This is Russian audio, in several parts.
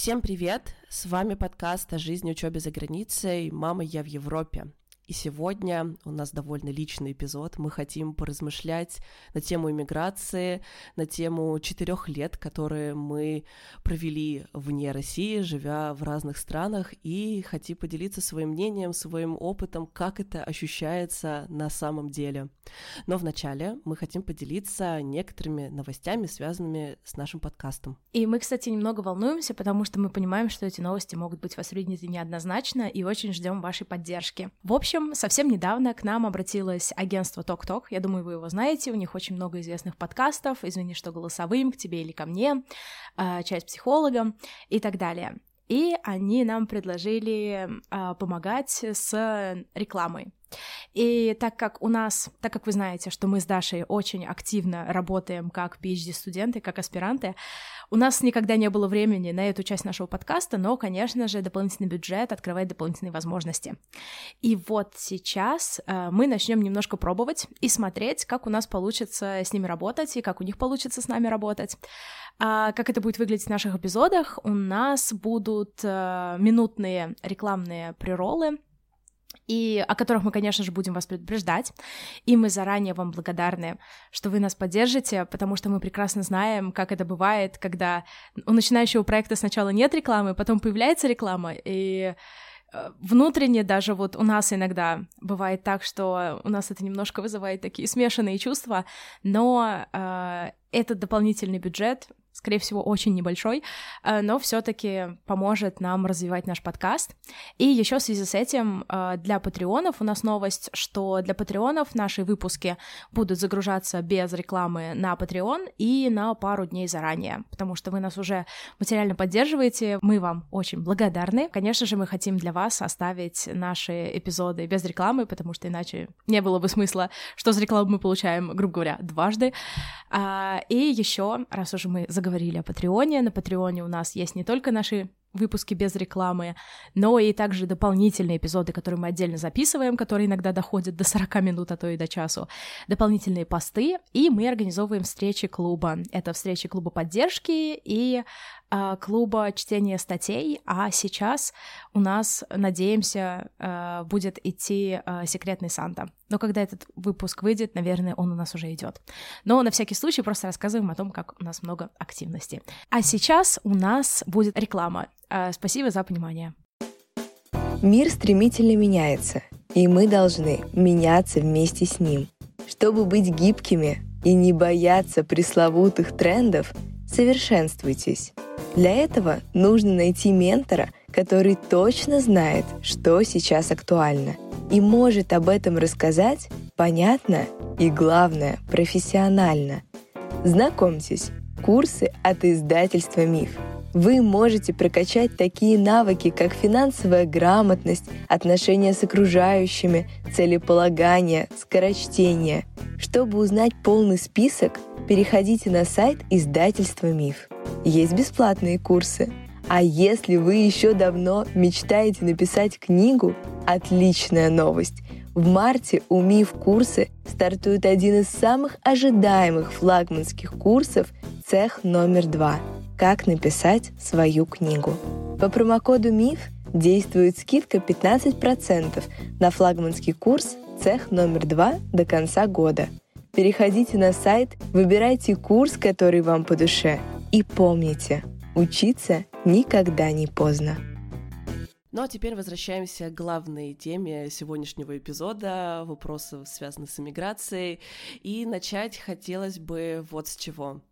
Всем привет! С вами подкаст о жизни учебе за границей «Мама, я в Европе». И сегодня у нас довольно личный эпизод. Мы хотим поразмышлять на тему иммиграции, на тему четырех лет, которые мы провели вне России, живя в разных странах, и хотим поделиться своим мнением, своим опытом, как это ощущается на самом деле. Но вначале мы хотим поделиться некоторыми новостями, связанными с нашим подкастом. И мы, кстати, немного волнуемся, потому что мы понимаем, что эти новости могут быть восприняты неоднозначно, и очень ждем вашей поддержки. В общем, общем, совсем недавно к нам обратилось агентство Ток-Ток. Я думаю, вы его знаете. У них очень много известных подкастов. Извини, что голосовым, к тебе или ко мне, а, часть психологом и так далее. И они нам предложили а, помогать с рекламой. И так как у нас, так как вы знаете, что мы с Дашей очень активно работаем как PhD-студенты, как аспиранты, у нас никогда не было времени на эту часть нашего подкаста, но, конечно же, дополнительный бюджет открывает дополнительные возможности. И вот сейчас э, мы начнем немножко пробовать и смотреть, как у нас получится с ними работать и как у них получится с нами работать. А как это будет выглядеть в наших эпизодах? У нас будут э, минутные рекламные приролы, и о которых мы, конечно же, будем вас предупреждать. И мы заранее вам благодарны, что вы нас поддержите, потому что мы прекрасно знаем, как это бывает, когда у начинающего проекта сначала нет рекламы, потом появляется реклама, и э, внутренне даже вот у нас иногда бывает так, что у нас это немножко вызывает такие смешанные чувства, но э, этот дополнительный бюджет скорее всего, очень небольшой, э, но все-таки поможет нам развивать наш подкаст. И еще в связи с этим э, для патреонов у нас новость, что для патреонов наши выпуски будут загружаться без рекламы на Patreon и на пару дней заранее, потому что вы нас уже материально поддерживаете, мы вам очень благодарны. Конечно же, мы хотим для вас оставить наши эпизоды без рекламы, потому что иначе не было бы смысла, что за рекламу мы получаем, грубо говоря, дважды. А, и еще, раз уже мы заговорили о Патреоне. На Патреоне у нас есть не только наши выпуски без рекламы, но и также дополнительные эпизоды, которые мы отдельно записываем, которые иногда доходят до 40 минут, а то и до часу, дополнительные посты, и мы организовываем встречи клуба. Это встречи клуба поддержки и а, клуба чтения статей, а сейчас у нас, надеемся, а, будет идти а, секретный Санта. Но когда этот выпуск выйдет, наверное, он у нас уже идет. Но на всякий случай просто рассказываем о том, как у нас много активности. А сейчас у нас будет реклама. Спасибо за понимание. Мир стремительно меняется, и мы должны меняться вместе с ним. Чтобы быть гибкими и не бояться пресловутых трендов, совершенствуйтесь. Для этого нужно найти ментора, который точно знает, что сейчас актуально, и может об этом рассказать понятно и, главное, профессионально. Знакомьтесь, курсы от издательства «Миф». Вы можете прокачать такие навыки, как финансовая грамотность, отношения с окружающими, целеполагание, скорочтение. Чтобы узнать полный список, переходите на сайт издательства «Миф». Есть бесплатные курсы. А если вы еще давно мечтаете написать книгу, отличная новость. В марте у МИФ курсы стартует один из самых ожидаемых флагманских курсов «Цех номер два. Как написать свою книгу». По промокоду МИФ действует скидка 15% на флагманский курс «Цех номер два» до конца года. Переходите на сайт, выбирайте курс, который вам по душе – и помните, учиться никогда не поздно. Ну а теперь возвращаемся к главной теме сегодняшнего эпизода, вопросов, связанных с иммиграцией. И начать хотелось бы вот с чего.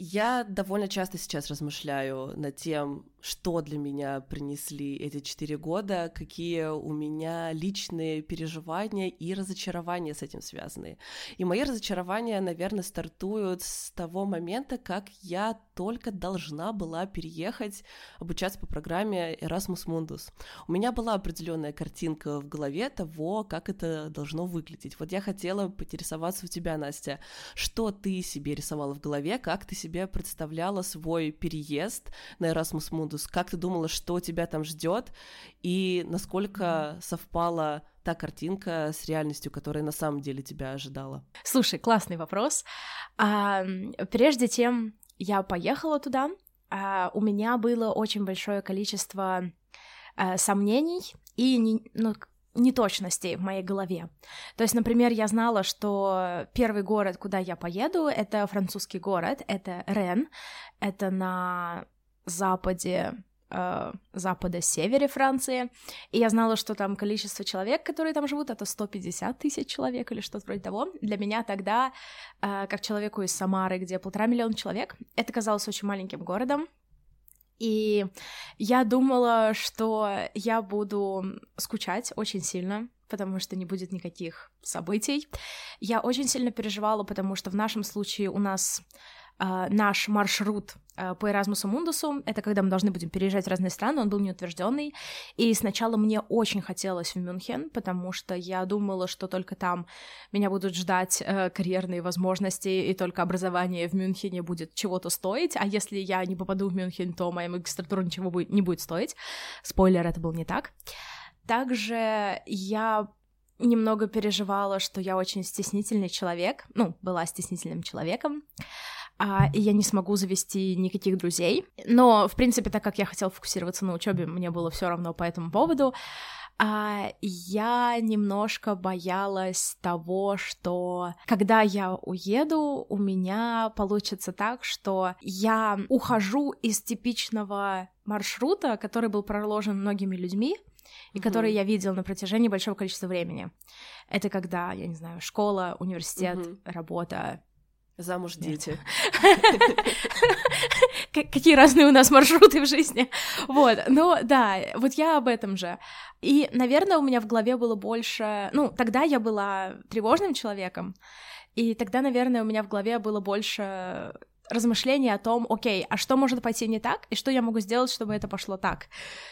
Я довольно часто сейчас размышляю над тем, что для меня принесли эти четыре года, какие у меня личные переживания и разочарования с этим связаны. И мои разочарования, наверное, стартуют с того момента, как я только должна была переехать обучаться по программе Erasmus Mundus. У меня была определенная картинка в голове того, как это должно выглядеть. Вот я хотела поинтересоваться у тебя, Настя, что ты себе рисовала в голове, как ты себе представляла свой переезд на Erasmus Mundus как ты думала, что тебя там ждет, и насколько совпала та картинка с реальностью, которая на самом деле тебя ожидала? Слушай, классный вопрос. А, прежде чем я поехала туда, э, у меня было очень большое количество э, сомнений и не, ну, неточностей в моей голове. То есть, например, я знала, что первый город, куда я поеду, это французский город, это Рен, это на западе э, запада-севере Франции, и я знала, что там количество человек, которые там живут, это 150 тысяч человек или что-то вроде того. Для меня тогда, э, как человеку из Самары, где полтора миллиона человек, это казалось очень маленьким городом, и я думала, что я буду скучать очень сильно, потому что не будет никаких событий. Я очень сильно переживала, потому что в нашем случае у нас наш маршрут uh, по Erasmus Mundus, это когда мы должны будем переезжать в разные страны, он был неутвержденный, и сначала мне очень хотелось в Мюнхен, потому что я думала, что только там меня будут ждать uh, карьерные возможности, и только образование в Мюнхене будет чего-то стоить, а если я не попаду в Мюнхен, то моя магистратура ничего будет, не будет стоить. Спойлер, это был не так. Также я немного переживала, что я очень стеснительный человек, ну, была стеснительным человеком, а, и я не смогу завести никаких друзей. Но, в принципе, так как я хотела фокусироваться на учебе, мне было все равно по этому поводу. А я немножко боялась того, что когда я уеду, у меня получится так, что я ухожу из типичного маршрута, который был проложен многими людьми, и mm-hmm. который я видел на протяжении большого количества времени. Это когда, я не знаю, школа, университет, mm-hmm. работа, Замуж дети. Какие разные у нас маршруты в жизни. Вот, но да, вот я об этом же. И, наверное, у меня в голове было больше... Ну, тогда я была тревожным человеком, и тогда, наверное, у меня в голове было больше размышления о том, окей, а что может пойти не так, и что я могу сделать, чтобы это пошло так.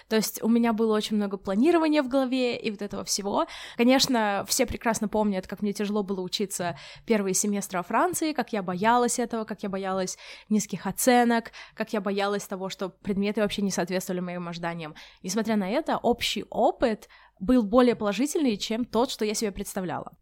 То есть у меня было очень много планирования в голове и вот этого всего. Конечно, все прекрасно помнят, как мне тяжело было учиться первые семестры во Франции, как я боялась этого, как я боялась низких оценок, как я боялась того, что предметы вообще не соответствовали моим ожиданиям. Несмотря на это, общий опыт был более положительный, чем тот, что я себе представляла.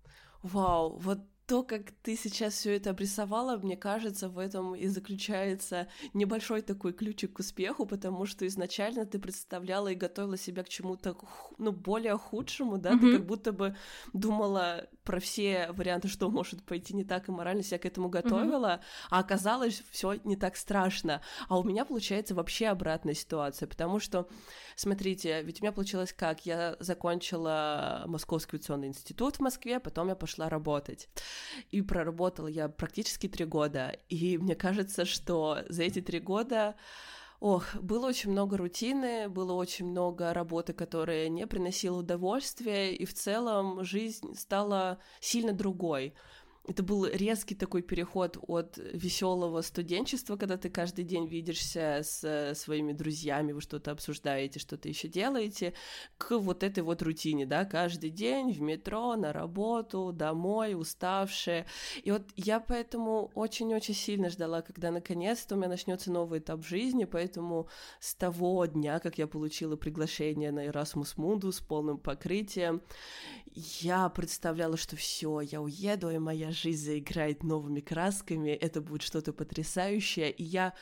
Вау, вот то, как ты сейчас все это обрисовала, мне кажется, в этом и заключается небольшой такой ключик к успеху, потому что изначально ты представляла и готовила себя к чему-то, ну, более худшему, да, mm-hmm. ты как будто бы думала про все варианты, что может пойти не так, и морально себя к этому готовила, mm-hmm. а оказалось все не так страшно. А у меня получается вообще обратная ситуация, потому что, смотрите, ведь у меня получилось как? Я закончила Московский авиационный институт в Москве, потом я пошла работать. И проработала я практически три года. И мне кажется, что за эти три года Ох, было очень много рутины, было очень много работы, которая не приносила удовольствия, и в целом жизнь стала сильно другой это был резкий такой переход от веселого студенчества, когда ты каждый день видишься с своими друзьями, вы что-то обсуждаете, что-то еще делаете, к вот этой вот рутине, да, каждый день в метро, на работу, домой, уставшие. И вот я поэтому очень-очень сильно ждала, когда наконец-то у меня начнется новый этап жизни, поэтому с того дня, как я получила приглашение на Erasmus Mundus с полным покрытием, я представляла, что все, я уеду, и моя жизнь заиграет новыми красками, это будет что-то потрясающее, и я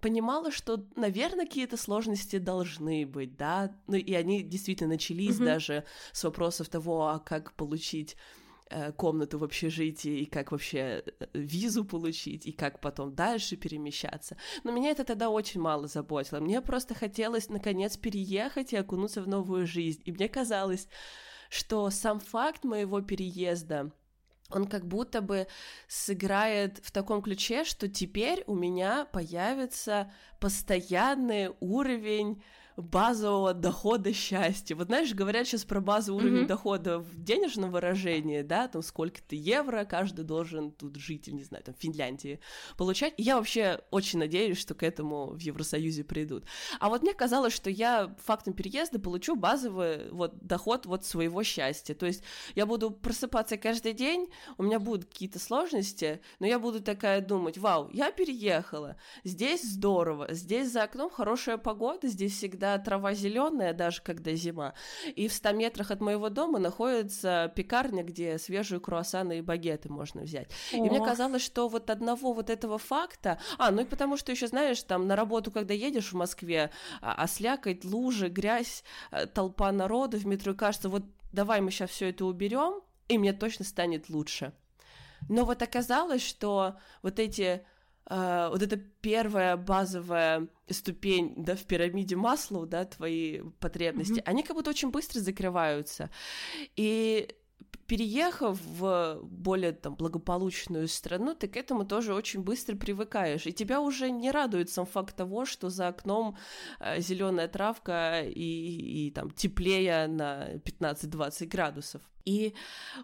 понимала, что, наверное, какие-то сложности должны быть, да, ну и они действительно начались mm-hmm. даже с вопросов того, а как получить э, комнату в общежитии, и как вообще э, визу получить, и как потом дальше перемещаться. Но меня это тогда очень мало заботило. Мне просто хотелось, наконец, переехать и окунуться в новую жизнь. И мне казалось, что сам факт моего переезда он как будто бы сыграет в таком ключе, что теперь у меня появится постоянный уровень базового дохода счастья. Вот знаешь, говорят сейчас про базовый уровень mm-hmm. дохода в денежном выражении, да, там сколько-то евро каждый должен тут жить, не знаю, там в Финляндии получать. И я вообще очень надеюсь, что к этому в Евросоюзе придут. А вот мне казалось, что я фактом переезда получу базовый вот доход вот своего счастья. То есть я буду просыпаться каждый день, у меня будут какие-то сложности, но я буду такая думать, вау, я переехала, здесь здорово, здесь за окном хорошая погода, здесь всегда всегда трава зеленая, даже когда зима. И в 100 метрах от моего дома находится пекарня, где свежие круассаны и багеты можно взять. О. И мне казалось, что вот одного вот этого факта... А, ну и потому что еще, знаешь, там на работу, когда едешь в Москве, ослякать, а лужи, грязь, э, толпа народу в метро, и кажется, вот давай мы сейчас все это уберем, и мне точно станет лучше. Но вот оказалось, что вот эти Uh, вот эта первая базовая ступень, да, в пирамиде Маслоу, да, твои потребности, mm-hmm. они как будто очень быстро закрываются. И переехав в более там благополучную страну, ты к этому тоже очень быстро привыкаешь, и тебя уже не радует сам факт того, что за окном э, зеленая травка и, и там теплее на 15-20 градусов. И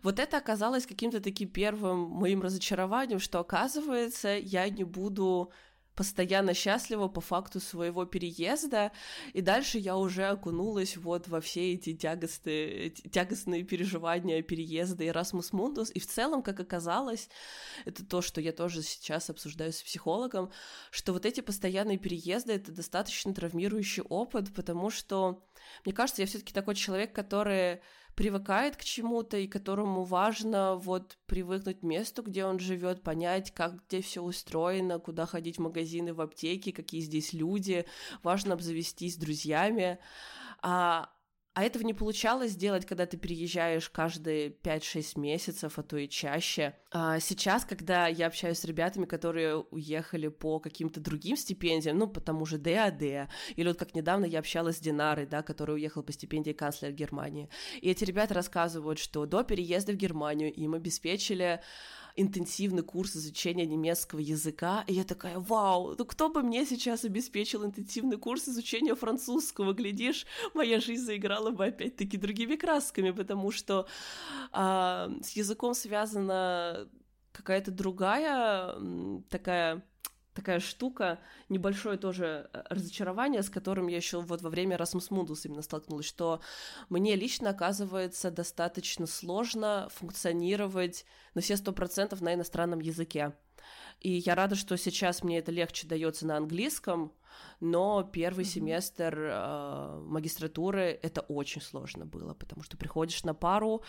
вот это оказалось каким-то таким первым моим разочарованием, что оказывается я не буду постоянно счастлива по факту своего переезда, и дальше я уже окунулась вот во все эти тягостные, тягостные переживания переезда Erasmus Mundus, и в целом, как оказалось, это то, что я тоже сейчас обсуждаю с психологом, что вот эти постоянные переезды — это достаточно травмирующий опыт, потому что, мне кажется, я все таки такой человек, который привыкает к чему-то и которому важно вот привыкнуть к месту, где он живет, понять, как здесь все устроено, куда ходить в магазины, в аптеки, какие здесь люди, важно обзавестись друзьями. А, а этого не получалось сделать, когда ты переезжаешь каждые 5-6 месяцев, а то и чаще. А сейчас, когда я общаюсь с ребятами, которые уехали по каким-то другим стипендиям, ну, по тому же ДАД, или вот как недавно я общалась с Динарой, да, которая уехала по стипендии канцлера Германии, и эти ребята рассказывают, что до переезда в Германию им обеспечили интенсивный курс изучения немецкого языка, и я такая, вау, ну кто бы мне сейчас обеспечил интенсивный курс изучения французского, глядишь, моя жизнь заиграла бы опять-таки другими красками, потому что а, с языком связана какая-то другая такая такая штука, небольшое тоже э, разочарование, с которым я еще вот во время Erasmus Mundus именно столкнулась, что мне лично оказывается достаточно сложно функционировать на все сто процентов на иностранном языке. И я рада, что сейчас мне это легче дается на английском, но первый mm-hmm. семестр э, магистратуры это очень сложно было, потому что приходишь на пару,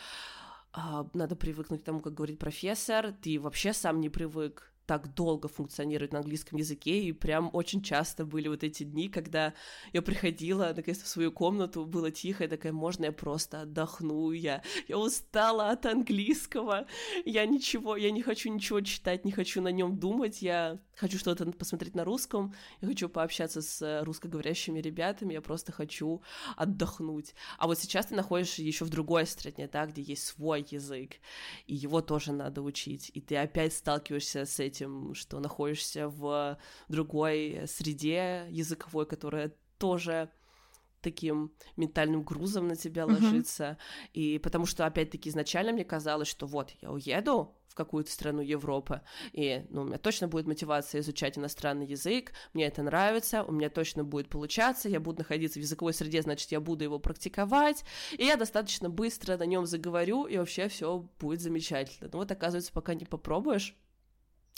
э, надо привыкнуть к тому, как говорит профессор, ты вообще сам не привык так долго функционировать на английском языке, и прям очень часто были вот эти дни, когда я приходила, наконец, в свою комнату, было тихо, и такая, можно я просто отдохну, я, я устала от английского, я ничего, я не хочу ничего читать, не хочу на нем думать, я хочу что-то посмотреть на русском, я хочу пообщаться с русскоговорящими ребятами, я просто хочу отдохнуть. А вот сейчас ты находишься еще в другой стране, да, где есть свой язык, и его тоже надо учить, и ты опять сталкиваешься с этим этим, что находишься в другой среде языковой, которая тоже таким ментальным грузом на тебя uh-huh. ложится. И потому что, опять-таки, изначально мне казалось, что вот, я уеду в какую-то страну Европы, и ну, у меня точно будет мотивация изучать иностранный язык, мне это нравится, у меня точно будет получаться, я буду находиться в языковой среде, значит, я буду его практиковать, и я достаточно быстро на нем заговорю, и вообще все будет замечательно. Но вот, оказывается, пока не попробуешь,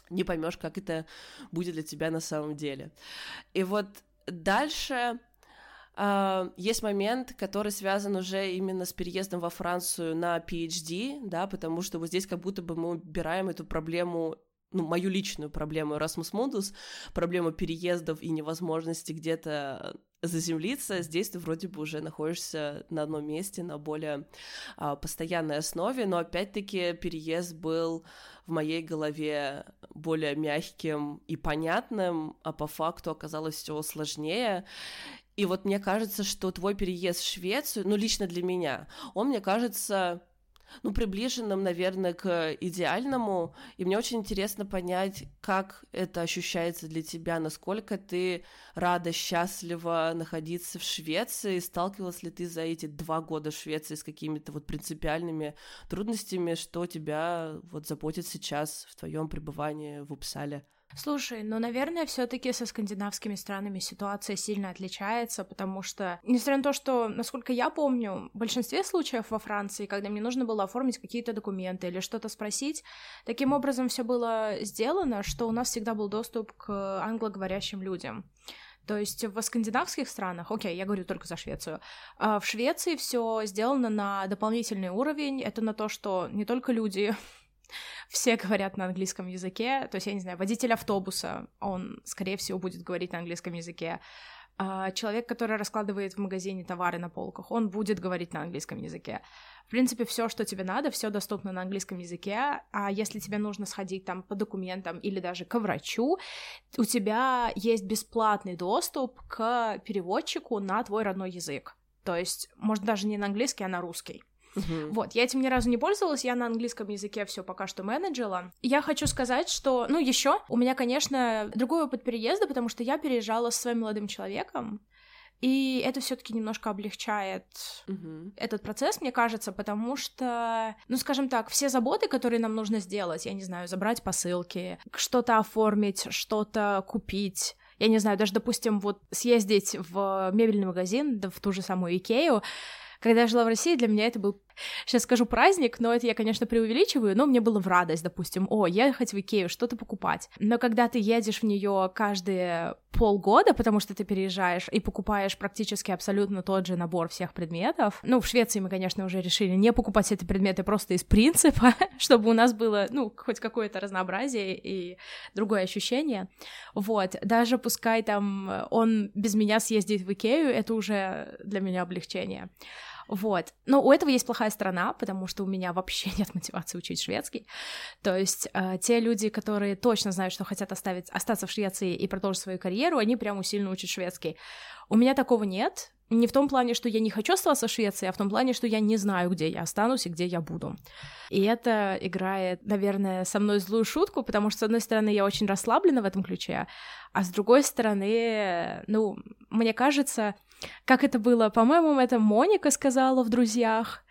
не поймешь, как это будет для тебя на самом деле. И вот дальше Uh, есть момент, который связан уже именно с переездом во Францию на PhD, да, потому что вот здесь как будто бы мы убираем эту проблему ну, мою личную проблему Erasmus Mundus, проблему переездов и невозможности где-то заземлиться, здесь ты вроде бы уже находишься на одном месте на более а, постоянной основе, но опять-таки переезд был в моей голове более мягким и понятным, а по факту оказалось все сложнее. И вот мне кажется, что твой переезд в Швецию, ну лично для меня, он мне кажется ну, приближенным, наверное, к идеальному. И мне очень интересно понять, как это ощущается для тебя, насколько ты рада, счастлива находиться в Швеции, сталкивалась ли ты за эти два года в Швеции с какими-то вот принципиальными трудностями, что тебя вот заботит сейчас в твоем пребывании в Упсале? Слушай, ну, наверное, все таки со скандинавскими странами ситуация сильно отличается, потому что, несмотря на то, что, насколько я помню, в большинстве случаев во Франции, когда мне нужно было оформить какие-то документы или что-то спросить, таким образом все было сделано, что у нас всегда был доступ к англоговорящим людям. То есть в скандинавских странах, окей, я говорю только за Швецию, а в Швеции все сделано на дополнительный уровень. Это на то, что не только люди все говорят на английском языке, то есть, я не знаю, водитель автобуса, он, скорее всего, будет говорить на английском языке, а человек, который раскладывает в магазине товары на полках, он будет говорить на английском языке. В принципе, все, что тебе надо, все доступно на английском языке. А если тебе нужно сходить там по документам или даже к врачу, у тебя есть бесплатный доступ к переводчику на твой родной язык. То есть, может, даже не на английский, а на русский. Uh-huh. Вот, я этим ни разу не пользовалась, я на английском языке все пока что менеджила. Я хочу сказать, что, ну, еще у меня, конечно, другой опыт переезда, потому что я переезжала с своим молодым человеком, и это все-таки немножко облегчает uh-huh. этот процесс, мне кажется, потому что, ну, скажем так, все заботы, которые нам нужно сделать, я не знаю, забрать посылки, что-то оформить, что-то купить, я не знаю, даже, допустим, вот съездить в мебельный магазин, да в ту же самую Икею, когда я жила в России, для меня это был сейчас скажу праздник, но это я, конечно, преувеличиваю, но мне было в радость, допустим, о, ехать в Икею, что-то покупать. Но когда ты едешь в нее каждые полгода, потому что ты переезжаешь и покупаешь практически абсолютно тот же набор всех предметов, ну, в Швеции мы, конечно, уже решили не покупать эти предметы просто из принципа, чтобы у нас было, ну, хоть какое-то разнообразие и другое ощущение. Вот, даже пускай там он без меня съездит в Икею, это уже для меня облегчение. Вот. Но у этого есть плохая сторона, потому что у меня вообще нет мотивации учить шведский. То есть э, те люди, которые точно знают, что хотят оставить, остаться в Швеции и продолжить свою карьеру, они прям усиленно учат шведский. У меня такого нет. Не в том плане, что я не хочу оставаться в Швеции, а в том плане, что я не знаю, где я останусь и где я буду. И это играет, наверное, со мной злую шутку, потому что, с одной стороны, я очень расслаблена в этом ключе, а с другой стороны, ну, мне кажется, как это было, по-моему, это Моника сказала в «Друзьях»,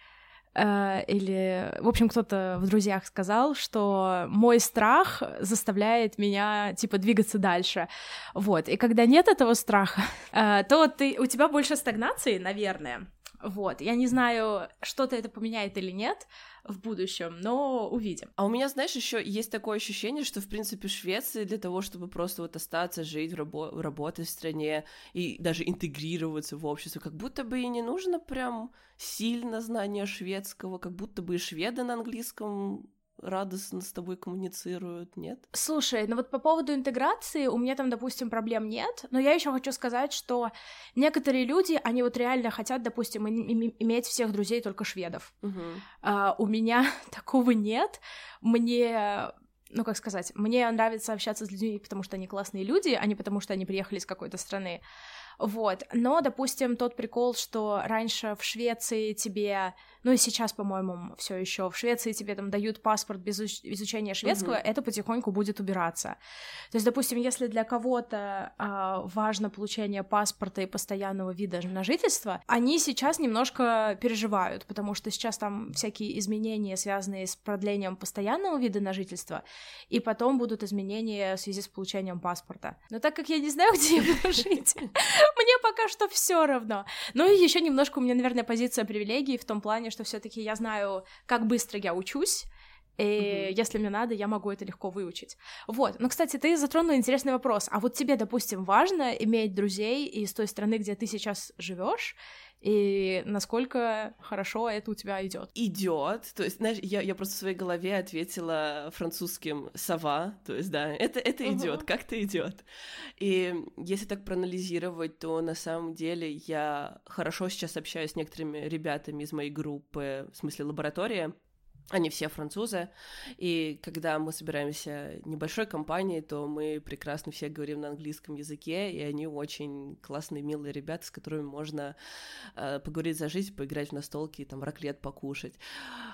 э, или, в общем, кто-то в «Друзьях» сказал, что мой страх заставляет меня, типа, двигаться дальше, вот, и когда нет этого страха, э, то ты, у тебя больше стагнации, наверное, вот, я не знаю, что-то это поменяет или нет, в будущем, но увидим. А у меня, знаешь, еще есть такое ощущение, что, в принципе, Швеция для того, чтобы просто вот остаться, жить, рабо- работать в стране и даже интегрироваться в общество, как будто бы и не нужно прям сильно знание шведского, как будто бы и шведы на английском радостно с тобой коммуницируют, нет? Слушай, ну вот по поводу интеграции у меня там, допустим, проблем нет, но я еще хочу сказать, что некоторые люди, они вот реально хотят, допустим, иметь всех друзей только шведов. Угу. А, у меня такого нет. Мне ну, как сказать, мне нравится общаться с людьми, потому что они классные люди, а не потому что они приехали из какой-то страны. Вот. Но, допустим, тот прикол, что раньше в Швеции тебе ну и сейчас, по-моему, все еще в Швеции тебе там дают паспорт без изучения шведского, угу. это потихоньку будет убираться. То есть, допустим, если для кого-то а, важно получение паспорта и постоянного вида на жительство, они сейчас немножко переживают, потому что сейчас там всякие изменения, связанные с продлением постоянного вида на жительство, и потом будут изменения в связи с получением паспорта. Но так как я не знаю, где я буду жить, мне пока что все равно. Ну и еще немножко у меня, наверное, позиция привилегии в том плане, что все-таки я знаю, как быстро я учусь, и mm-hmm. если мне надо, я могу это легко выучить. Вот. Но, кстати, ты затронул интересный вопрос. А вот тебе, допустим, важно иметь друзей из той страны, где ты сейчас живешь, и насколько хорошо это у тебя идет. Идет. То есть, знаешь, я, я просто в своей голове ответила французским сова. То есть, да, это, это идет, uh-huh. как-то идет. И если так проанализировать, то на самом деле я хорошо сейчас общаюсь с некоторыми ребятами из моей группы, в смысле лаборатории. Они все французы, и когда мы собираемся небольшой компанией, то мы прекрасно все говорим на английском языке, и они очень классные, милые ребята, с которыми можно э, поговорить за жизнь, поиграть в настолки, там, раклет покушать.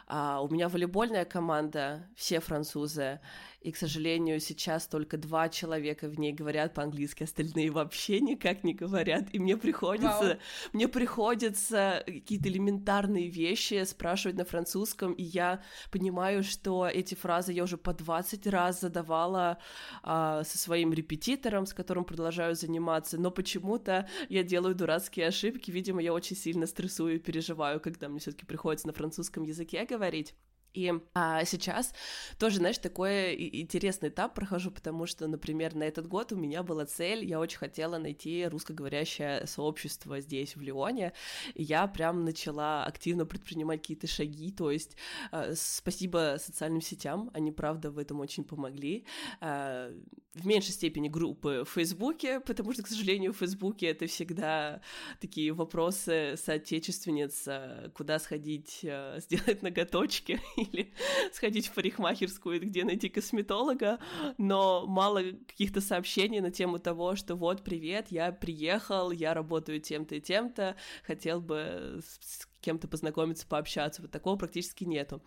А у меня волейбольная команда, все французы, и, к сожалению, сейчас только два человека в ней говорят по-английски, остальные вообще никак не говорят, и мне приходится, wow. мне приходится какие-то элементарные вещи спрашивать на французском, и я понимаю, что эти фразы я уже по 20 раз задавала а, со своим репетитором, с которым продолжаю заниматься, но почему-то я делаю дурацкие ошибки, видимо, я очень сильно стрессую и переживаю, когда мне все таки приходится на французском языке говорить. И а, сейчас тоже, знаешь, такой интересный этап прохожу, потому что, например, на этот год у меня была цель, я очень хотела найти русскоговорящее сообщество здесь, в Лионе, и я прям начала активно предпринимать какие-то шаги, то есть а, спасибо социальным сетям, они, правда, в этом очень помогли. А, в меньшей степени группы в Фейсбуке, потому что, к сожалению, в Фейсбуке это всегда такие вопросы соотечественниц, а, куда сходить, а, сделать ноготочки, или сходить в парикмахерскую, где найти косметолога, но мало каких-то сообщений на тему того, что вот, привет, я приехал, я работаю тем-то и тем-то, хотел бы с кем-то познакомиться, пообщаться, вот такого практически нету.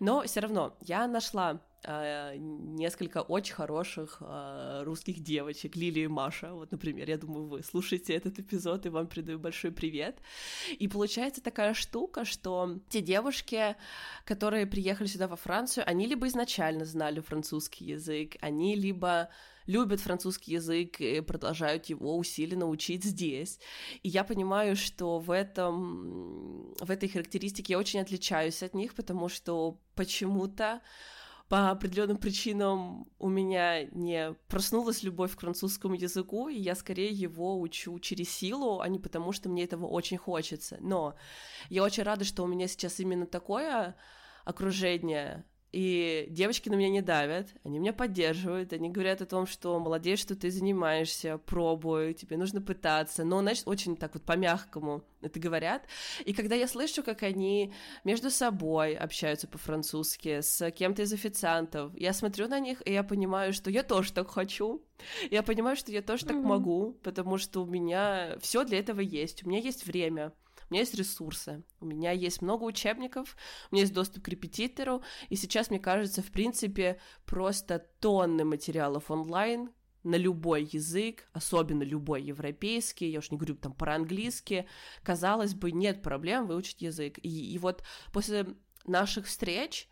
Но все равно я нашла несколько очень хороших э, русских девочек, Лили и Маша, вот, например, я думаю, вы слушаете этот эпизод, и вам передаю большой привет. И получается такая штука, что те девушки, которые приехали сюда во Францию, они либо изначально знали французский язык, они либо любят французский язык и продолжают его усиленно учить здесь. И я понимаю, что в этом, в этой характеристике я очень отличаюсь от них, потому что почему-то по определенным причинам у меня не проснулась любовь к французскому языку, и я скорее его учу через силу, а не потому, что мне этого очень хочется. Но я очень рада, что у меня сейчас именно такое окружение, и девочки на меня не давят, они меня поддерживают, они говорят о том, что молодец, что ты занимаешься, пробуй, тебе нужно пытаться, но, значит, очень так вот по-мягкому это говорят. И когда я слышу, как они между собой общаются по-французски с кем-то из официантов, я смотрю на них, и я понимаю, что я тоже так хочу, я понимаю, что я тоже mm-hmm. так могу, потому что у меня все для этого есть, у меня есть время, у меня есть ресурсы, у меня есть много учебников, у меня есть доступ к репетитору, и сейчас, мне кажется, в принципе, просто тонны материалов онлайн, на любой язык, особенно любой европейский, я уж не говорю там про-английский, казалось бы, нет проблем выучить язык. И, и вот после наших встреч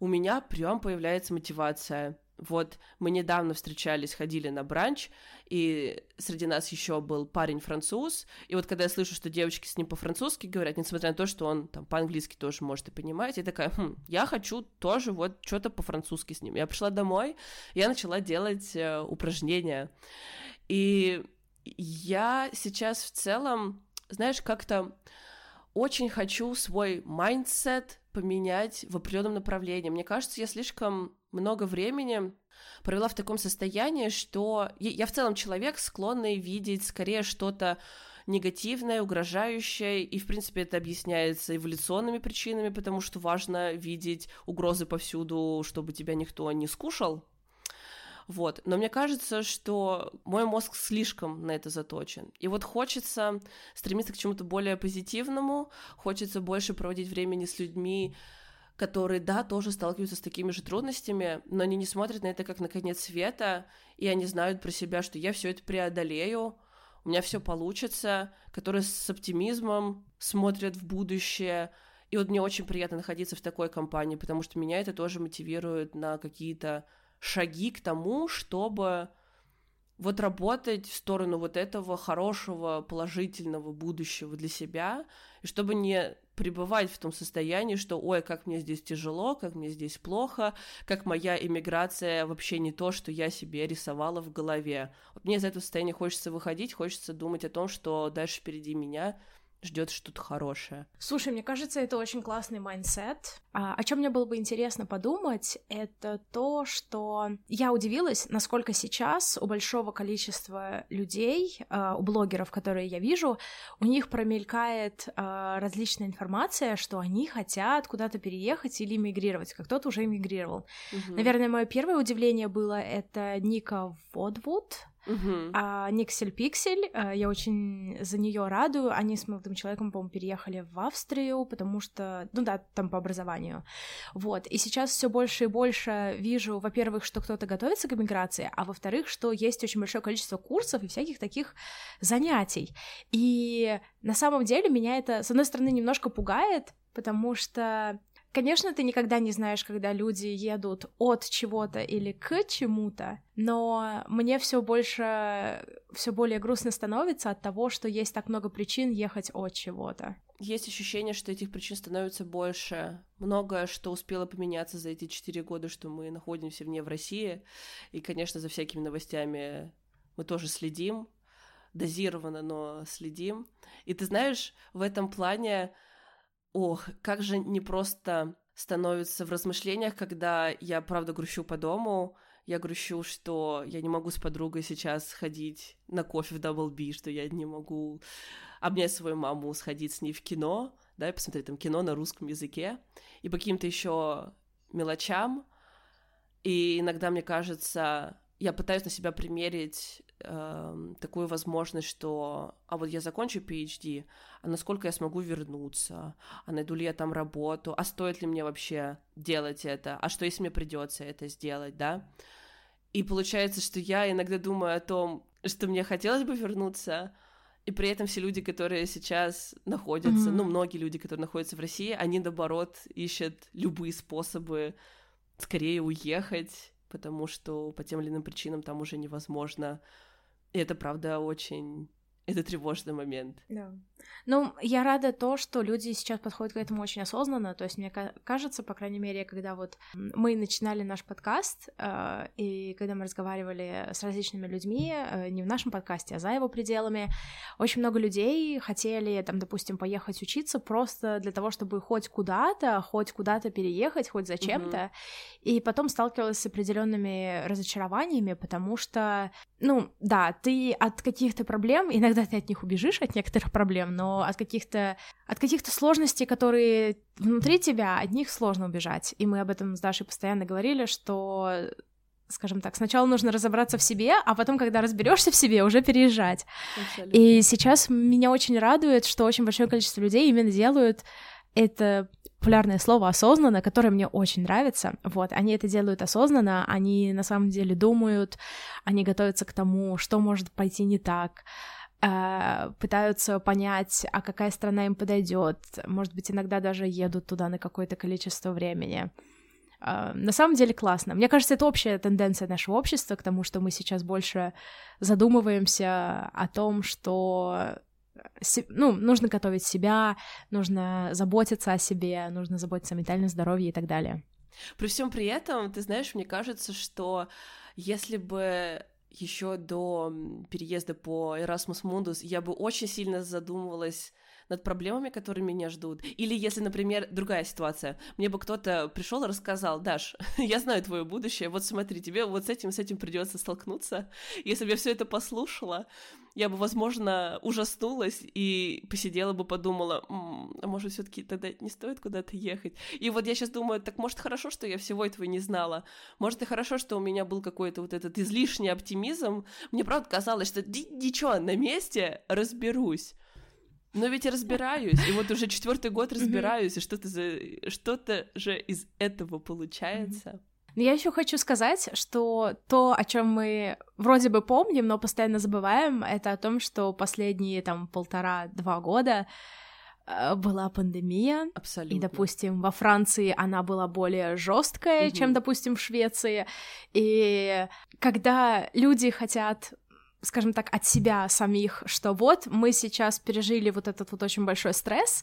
у меня прям появляется мотивация вот мы недавно встречались, ходили на бранч, и среди нас еще был парень француз, и вот когда я слышу, что девочки с ним по-французски говорят, несмотря на то, что он там по-английски тоже может и понимать, я такая, хм, я хочу тоже вот что-то по-французски с ним. Я пришла домой, я начала делать э, упражнения, и я сейчас в целом, знаешь, как-то очень хочу свой mindset поменять в определенном направлении. Мне кажется, я слишком много времени провела в таком состоянии, что я в целом человек, склонный видеть скорее что-то негативное, угрожающее, и, в принципе, это объясняется эволюционными причинами, потому что важно видеть угрозы повсюду, чтобы тебя никто не скушал, вот. Но мне кажется, что мой мозг слишком на это заточен. И вот хочется стремиться к чему-то более позитивному, хочется больше проводить времени с людьми, которые, да, тоже сталкиваются с такими же трудностями, но они не смотрят на это как на конец света, и они знают про себя, что я все это преодолею, у меня все получится, которые с оптимизмом смотрят в будущее. И вот мне очень приятно находиться в такой компании, потому что меня это тоже мотивирует на какие-то шаги к тому, чтобы вот работать в сторону вот этого хорошего, положительного будущего для себя, и чтобы не пребывать в том состоянии, что ой, как мне здесь тяжело, как мне здесь плохо, как моя иммиграция вообще не то, что я себе рисовала в голове. Вот мне из этого состояния хочется выходить, хочется думать о том, что дальше впереди меня ждет что-то хорошее. Слушай, мне кажется, это очень классный mindset. А, о чем мне было бы интересно подумать, это то, что я удивилась, насколько сейчас у большого количества людей, а, у блогеров, которые я вижу, у них промелькает а, различная информация, что они хотят куда-то переехать или мигрировать, как кто-то уже эмигрировал. Угу. Наверное, мое первое удивление было это Ника Водвуд, Uh-huh. А Никсель Пиксель, э, я очень за нее радую. Они с молодым человеком, по-моему, переехали в Австрию, потому что, ну да, там по образованию. Вот. И сейчас все больше и больше вижу, во-первых, что кто-то готовится к эмиграции, а во-вторых, что есть очень большое количество курсов и всяких таких занятий. И на самом деле меня это, с одной стороны, немножко пугает, потому что Конечно, ты никогда не знаешь, когда люди едут от чего-то или к чему-то, но мне все больше, все более грустно становится от того, что есть так много причин ехать от чего-то. Есть ощущение, что этих причин становится больше. Многое, что успело поменяться за эти четыре года, что мы находимся вне в России. И, конечно, за всякими новостями мы тоже следим, дозированно, но следим. И ты знаешь, в этом плане Ох, как же не просто становится в размышлениях, когда я, правда, грущу по дому, я грущу, что я не могу с подругой сейчас ходить на кофе в Double B, что я не могу обнять свою маму, сходить с ней в кино, да, и посмотреть там кино на русском языке, и по каким-то еще мелочам. И иногда мне кажется, я пытаюсь на себя примерить э, такую возможность, что, а вот я закончу PhD, а насколько я смогу вернуться, а найду ли я там работу, а стоит ли мне вообще делать это, а что если мне придется это сделать, да? И получается, что я иногда думаю о том, что мне хотелось бы вернуться, и при этом все люди, которые сейчас находятся, mm-hmm. ну, многие люди, которые находятся в России, они, наоборот, ищут любые способы скорее уехать, потому что по тем или иным причинам там уже невозможно. И это, правда, очень это тревожный момент. Да. Ну, я рада то, что люди сейчас подходят к этому очень осознанно. То есть мне кажется, по крайней мере, когда вот мы начинали наш подкаст, э, и когда мы разговаривали с различными людьми, э, не в нашем подкасте, а за его пределами, очень много людей хотели, там, допустим, поехать учиться просто для того, чтобы хоть куда-то, хоть куда-то переехать, хоть зачем-то, mm-hmm. и потом сталкивалась с определенными разочарованиями, потому что, ну, да, ты от каких-то проблем иногда ты от них убежишь, от некоторых проблем, но от каких-то от каких-то сложностей, которые внутри тебя, от них сложно убежать. И мы об этом с Дашей постоянно говорили, что скажем так, сначала нужно разобраться в себе, а потом, когда разберешься в себе, уже переезжать. Абсолютно. И сейчас меня очень радует, что очень большое количество людей именно делают это популярное слово осознанно, которое мне очень нравится. Вот, они это делают осознанно, они на самом деле думают, они готовятся к тому, что может пойти не так, пытаются понять, а какая страна им подойдет. Может быть, иногда даже едут туда на какое-то количество времени. Э, на самом деле классно. Мне кажется, это общая тенденция нашего общества к тому, что мы сейчас больше задумываемся о том, что ну, нужно готовить себя, нужно заботиться о себе, нужно заботиться о ментальном здоровье и так далее. При всем при этом, ты знаешь, мне кажется, что если бы еще до переезда по Erasmus Mundus я бы очень сильно задумывалась над проблемами, которые меня ждут. Или если, например, другая ситуация, мне бы кто-то пришел и рассказал, Даш, я знаю твое будущее, вот смотри, тебе вот с этим, с этим придется столкнуться. Если бы я все это послушала, я бы, возможно, ужаснулась и посидела бы, подумала, а может, все-таки тогда не стоит куда-то ехать. И вот я сейчас думаю, так может хорошо, что я всего этого не знала. Может и хорошо, что у меня был какой-то вот этот излишний оптимизм. Мне правда казалось, что ничего, на месте разберусь. Но ведь разбираюсь, и вот уже четвертый год разбираюсь, и что-то за... что-то же из этого получается. Но я еще хочу сказать, что то, о чем мы вроде бы помним, но постоянно забываем, это о том, что последние там полтора-два года э, была пандемия. Абсолютно. И, допустим, во Франции она была более жесткая, угу. чем, допустим, в Швеции. И когда люди хотят скажем так, от себя самих, что вот мы сейчас пережили вот этот вот очень большой стресс,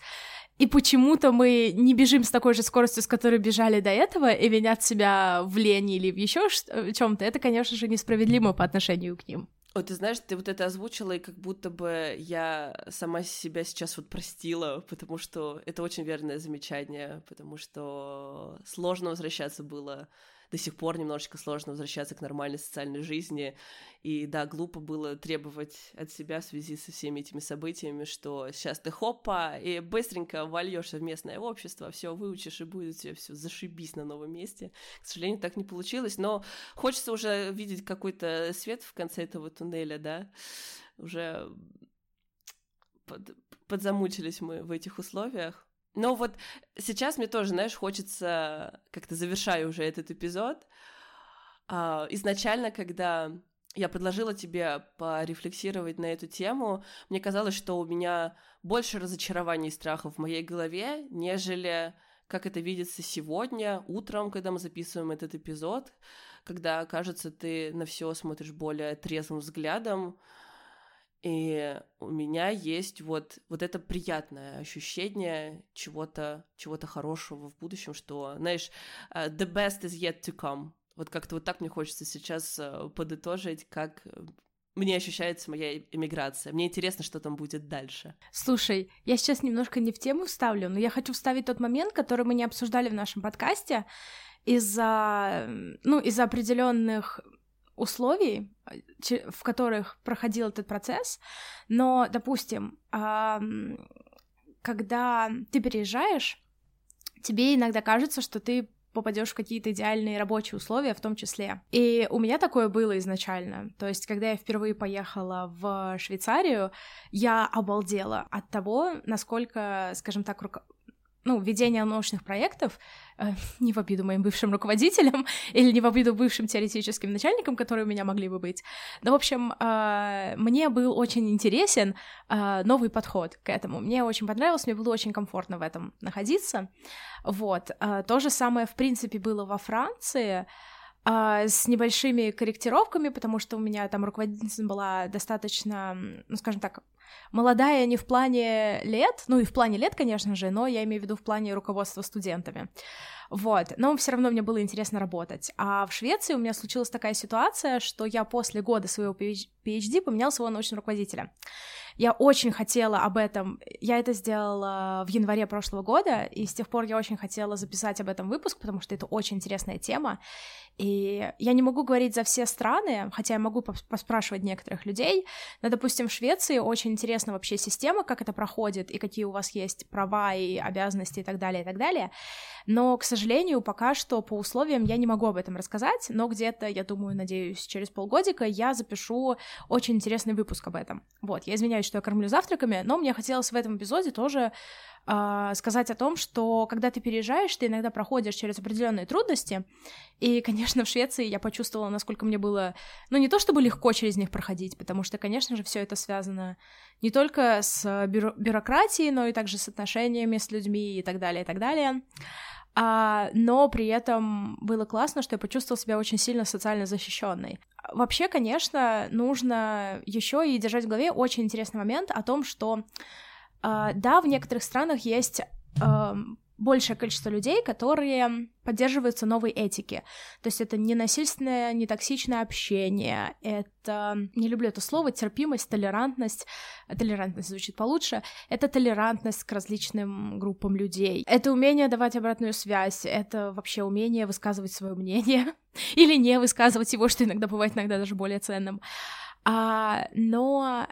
и почему-то мы не бежим с такой же скоростью, с которой бежали до этого, и винят себя в лени или в еще чем-то, это, конечно же, несправедливо по отношению к ним. Ой, ты знаешь, ты вот это озвучила, и как будто бы я сама себя сейчас вот простила, потому что это очень верное замечание, потому что сложно возвращаться было до сих пор немножечко сложно возвращаться к нормальной социальной жизни. И да, глупо было требовать от себя в связи со всеми этими событиями, что сейчас ты хопа и быстренько вольешься в местное общество, все выучишь и будет все все зашибись на новом месте. К сожалению, так не получилось, но хочется уже видеть какой-то свет в конце этого туннеля, да, уже под, подзамучились мы в этих условиях. Но вот сейчас мне тоже, знаешь, хочется, как-то завершаю уже этот эпизод. А, изначально, когда я предложила тебе порефлексировать на эту тему, мне казалось, что у меня больше разочарований и страхов в моей голове, нежели как это видится сегодня, утром, когда мы записываем этот эпизод, когда, кажется, ты на все смотришь более трезвым взглядом, и у меня есть вот, вот это приятное ощущение чего-то чего хорошего в будущем, что, знаешь, uh, the best is yet to come. Вот как-то вот так мне хочется сейчас uh, подытожить, как мне ощущается моя эмиграция. Мне интересно, что там будет дальше. Слушай, я сейчас немножко не в тему вставлю, но я хочу вставить тот момент, который мы не обсуждали в нашем подкасте из-за, ну, из-за определенных условий, в которых проходил этот процесс, но, допустим, когда ты переезжаешь, тебе иногда кажется, что ты попадешь в какие-то идеальные рабочие условия в том числе. И у меня такое было изначально. То есть, когда я впервые поехала в Швейцарию, я обалдела от того, насколько, скажем так, руко ну, ведение научных проектов, э, не в обиду моим бывшим руководителям или не в обиду бывшим теоретическим начальникам, которые у меня могли бы быть. Но, в общем, э, мне был очень интересен э, новый подход к этому. Мне очень понравилось, мне было очень комфортно в этом находиться. Вот. Э, то же самое, в принципе, было во Франции, Uh, с небольшими корректировками, потому что у меня там руководительница была достаточно, ну, скажем так, молодая не в плане лет, ну и в плане лет, конечно же, но я имею в виду в плане руководства студентами. Вот, но все равно мне было интересно работать. А в Швеции у меня случилась такая ситуация, что я после года своего PhD поменял своего научного руководителя. Я очень хотела об этом, я это сделала в январе прошлого года, и с тех пор я очень хотела записать об этом выпуск, потому что это очень интересная тема, и я не могу говорить за все страны, хотя я могу поспрашивать некоторых людей, но, допустим, в Швеции очень интересна вообще система, как это проходит, и какие у вас есть права и обязанности и так далее, и так далее, но, к сожалению, пока что по условиям я не могу об этом рассказать, но где-то, я думаю, надеюсь, через полгодика я запишу очень интересный выпуск об этом. Вот, я извиняюсь, что я кормлю завтраками, но мне хотелось в этом эпизоде тоже э, сказать о том, что когда ты переезжаешь, ты иногда проходишь через определенные трудности, и, конечно, в Швеции я почувствовала, насколько мне было, ну, не то чтобы легко через них проходить, потому что, конечно же, все это связано не только с бюро бюрократией, но и также с отношениями с людьми и так далее, и так далее. А, но при этом было классно, что я почувствовала себя очень сильно социально защищенной. Вообще, конечно, нужно еще и держать в голове очень интересный момент о том, что а, да, в некоторых странах есть большее количество людей, которые поддерживаются новой этики. То есть это не насильственное, не токсичное общение, это, не люблю это слово, терпимость, толерантность, толерантность звучит получше, это толерантность к различным группам людей, это умение давать обратную связь, это вообще умение высказывать свое мнение или не высказывать его, что иногда бывает иногда даже более ценным. А, но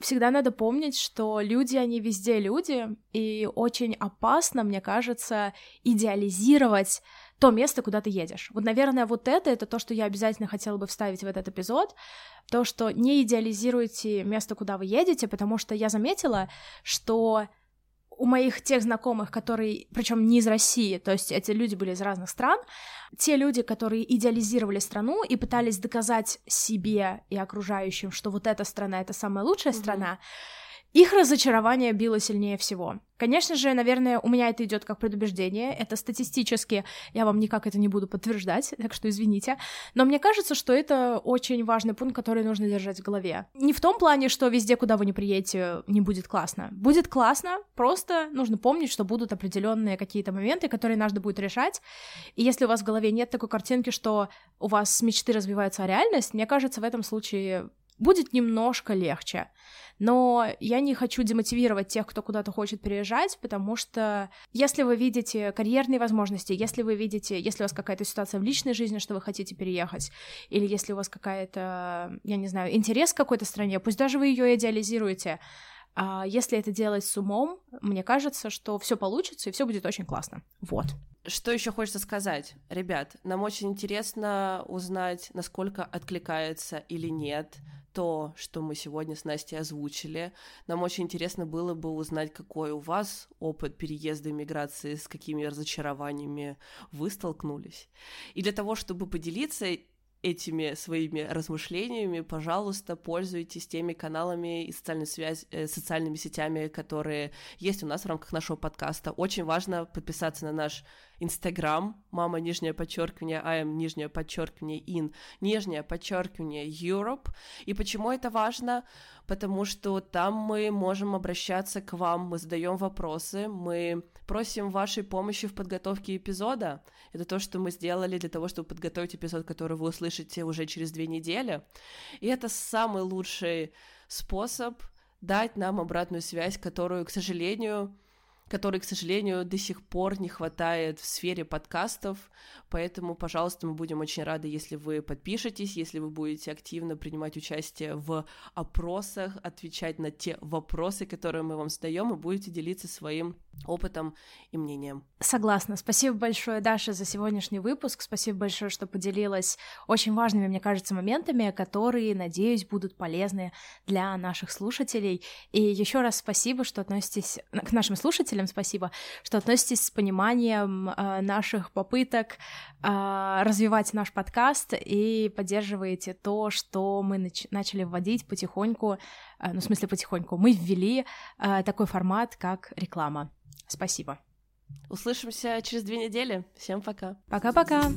всегда надо помнить, что люди, они везде люди, и очень опасно, мне кажется, идеализировать то место, куда ты едешь. Вот, наверное, вот это, это то, что я обязательно хотела бы вставить в этот эпизод, то, что не идеализируйте место, куда вы едете, потому что я заметила, что у моих тех знакомых, которые, причем не из России, то есть эти люди были из разных стран, те люди, которые идеализировали страну и пытались доказать себе и окружающим, что вот эта страна это самая лучшая mm-hmm. страна, их разочарование било сильнее всего. Конечно же, наверное, у меня это идет как предубеждение. Это статистически, я вам никак это не буду подтверждать, так что извините. Но мне кажется, что это очень важный пункт, который нужно держать в голове. Не в том плане, что везде, куда вы не приедете, не будет классно. Будет классно, просто нужно помнить, что будут определенные какие-то моменты, которые надо будет решать. И если у вас в голове нет такой картинки, что у вас мечты развиваются, а реальность, мне кажется, в этом случае будет немножко легче. Но я не хочу демотивировать тех, кто куда-то хочет переезжать, потому что если вы видите карьерные возможности, если вы видите, если у вас какая-то ситуация в личной жизни, что вы хотите переехать, или если у вас какая-то, я не знаю, интерес к какой-то стране, пусть даже вы ее идеализируете, а если это делать с умом, мне кажется, что все получится и все будет очень классно. Вот. Что еще хочется сказать? Ребят, нам очень интересно узнать, насколько откликается или нет то, что мы сегодня с Настей озвучили. Нам очень интересно было бы узнать, какой у вас опыт переезда и миграции, с какими разочарованиями вы столкнулись. И для того, чтобы поделиться этими своими размышлениями, пожалуйста, пользуйтесь теми каналами и социальной связь, э, социальными сетями, которые есть у нас в рамках нашего подкаста. Очень важно подписаться на наш Инстаграм, мама, нижнее подчеркивание, АМ, нижнее подчеркивание, ин, нижнее подчеркивание, Europe. И почему это важно? Потому что там мы можем обращаться к вам, мы задаем вопросы, мы просим вашей помощи в подготовке эпизода. Это то, что мы сделали для того, чтобы подготовить эпизод, который вы услышите уже через две недели. И это самый лучший способ дать нам обратную связь, которую, к сожалению, которой, к сожалению, до сих пор не хватает в сфере подкастов, поэтому, пожалуйста, мы будем очень рады, если вы подпишетесь, если вы будете активно принимать участие в опросах, отвечать на те вопросы, которые мы вам задаем, и будете делиться своим опытом и мнением. Согласна. Спасибо большое, Даша, за сегодняшний выпуск. Спасибо большое, что поделилась очень важными, мне кажется, моментами, которые, надеюсь, будут полезны для наших слушателей. И еще раз спасибо, что относитесь к нашим слушателям спасибо, что относитесь с пониманием э, наших попыток э, развивать наш подкаст и поддерживаете то, что мы нач- начали вводить потихоньку, ну, в смысле потихоньку, мы ввели э, такой формат, как реклама. Спасибо. Услышимся через две недели. Всем пока. Пока-пока.